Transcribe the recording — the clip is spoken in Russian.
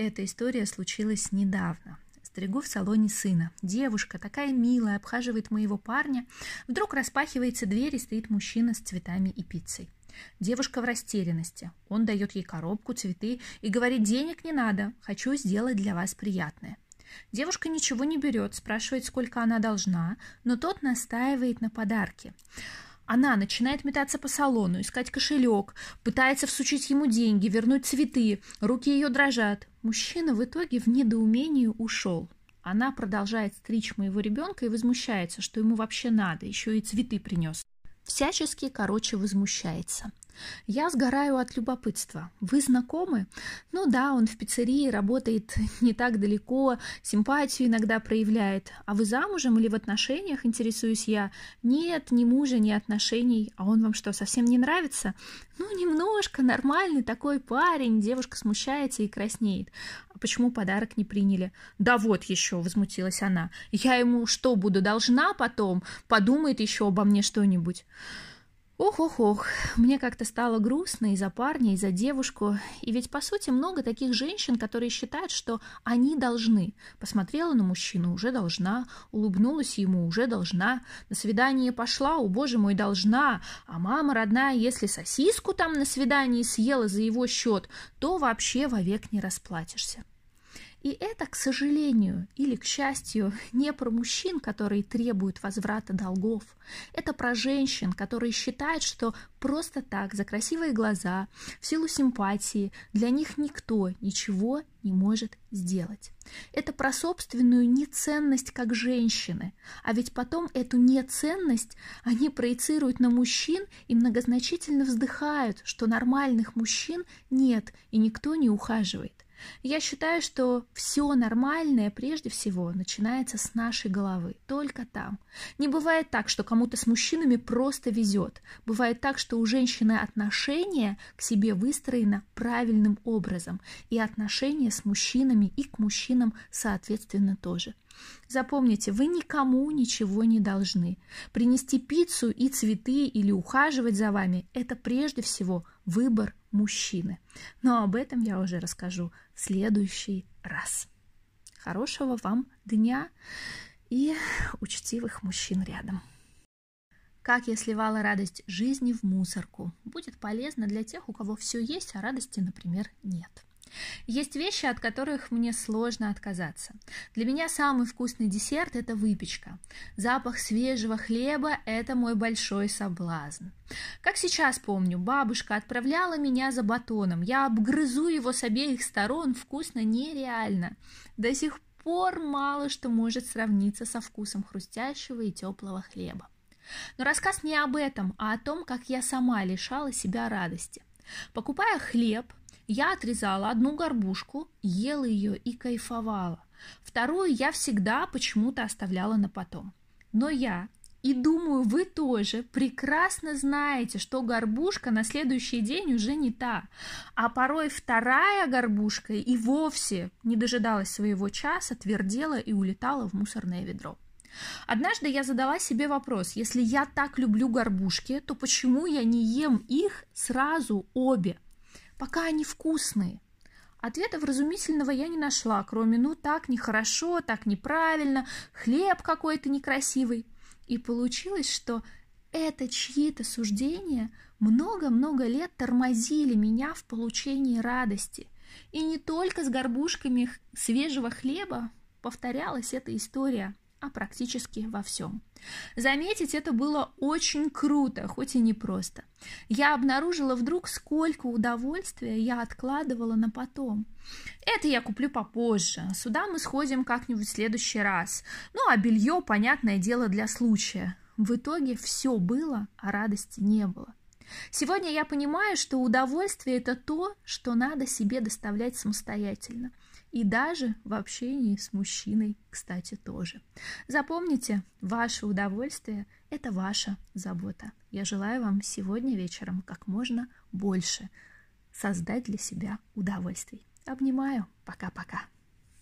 Эта история случилась недавно. Стригу в салоне сына. Девушка, такая милая, обхаживает моего парня. Вдруг распахивается дверь, и стоит мужчина с цветами и пиццей. Девушка в растерянности. Он дает ей коробку, цветы и говорит, денег не надо, хочу сделать для вас приятное. Девушка ничего не берет, спрашивает, сколько она должна, но тот настаивает на подарке. Она начинает метаться по салону, искать кошелек, пытается всучить ему деньги, вернуть цветы. Руки ее дрожат. Мужчина в итоге в недоумении ушел. Она продолжает стричь моего ребенка и возмущается, что ему вообще надо, еще и цветы принес. Всячески, короче, возмущается. Я сгораю от любопытства. Вы знакомы? Ну да, он в пиццерии работает не так далеко, симпатию иногда проявляет. А вы замужем или в отношениях, интересуюсь я? Нет, ни мужа, ни отношений. А он вам что, совсем не нравится? Ну, немножко, нормальный такой парень. Девушка смущается и краснеет. А почему подарок не приняли? Да вот еще, возмутилась она. Я ему что, буду должна потом? Подумает еще обо мне что-нибудь. Ох-ох-ох, мне как-то стало грустно и за парня, и за девушку. И ведь, по сути, много таких женщин, которые считают, что они должны. Посмотрела на мужчину, уже должна. Улыбнулась ему, уже должна. На свидание пошла, о боже мой, должна. А мама родная, если сосиску там на свидании съела за его счет, то вообще вовек не расплатишься. И это, к сожалению или к счастью, не про мужчин, которые требуют возврата долгов. Это про женщин, которые считают, что просто так, за красивые глаза, в силу симпатии, для них никто ничего не может сделать. Это про собственную неценность как женщины. А ведь потом эту неценность они проецируют на мужчин и многозначительно вздыхают, что нормальных мужчин нет и никто не ухаживает. Я считаю, что все нормальное прежде всего начинается с нашей головы, только там. Не бывает так, что кому-то с мужчинами просто везет. Бывает так, что у женщины отношение к себе выстроено правильным образом, и отношения с мужчинами и к мужчинам соответственно тоже. Запомните, вы никому ничего не должны. Принести пиццу и цветы или ухаживать за вами – это прежде всего выбор мужчины. Но об этом я уже расскажу в следующий раз. Хорошего вам дня и учтивых мужчин рядом. Как я сливала радость жизни в мусорку. Будет полезно для тех, у кого все есть, а радости, например, нет. Есть вещи, от которых мне сложно отказаться. Для меня самый вкусный десерт – это выпечка. Запах свежего хлеба – это мой большой соблазн. Как сейчас помню, бабушка отправляла меня за батоном. Я обгрызу его с обеих сторон, вкусно нереально. До сих пор мало что может сравниться со вкусом хрустящего и теплого хлеба. Но рассказ не об этом, а о том, как я сама лишала себя радости. Покупая хлеб, я отрезала одну горбушку, ела ее и кайфовала. Вторую я всегда почему-то оставляла на потом. Но я, и думаю, вы тоже прекрасно знаете, что горбушка на следующий день уже не та, а порой вторая горбушка и вовсе не дожидалась своего часа, твердела и улетала в мусорное ведро. Однажды я задала себе вопрос, если я так люблю горбушки, то почему я не ем их сразу обе? Пока они вкусные. Ответа вразумительного я не нашла, кроме «ну так нехорошо, так неправильно, хлеб какой-то некрасивый». И получилось, что это чьи-то суждения много-много лет тормозили меня в получении радости. И не только с горбушками свежего хлеба повторялась эта история а практически во всем. Заметить это было очень круто, хоть и непросто. Я обнаружила вдруг, сколько удовольствия я откладывала на потом. Это я куплю попозже. Сюда мы сходим как-нибудь в следующий раз. Ну, а белье, понятное дело, для случая. В итоге все было, а радости не было. Сегодня я понимаю, что удовольствие – это то, что надо себе доставлять самостоятельно. И даже в общении с мужчиной, кстати, тоже. Запомните, ваше удовольствие – это ваша забота. Я желаю вам сегодня вечером как можно больше создать для себя удовольствий. Обнимаю. Пока-пока.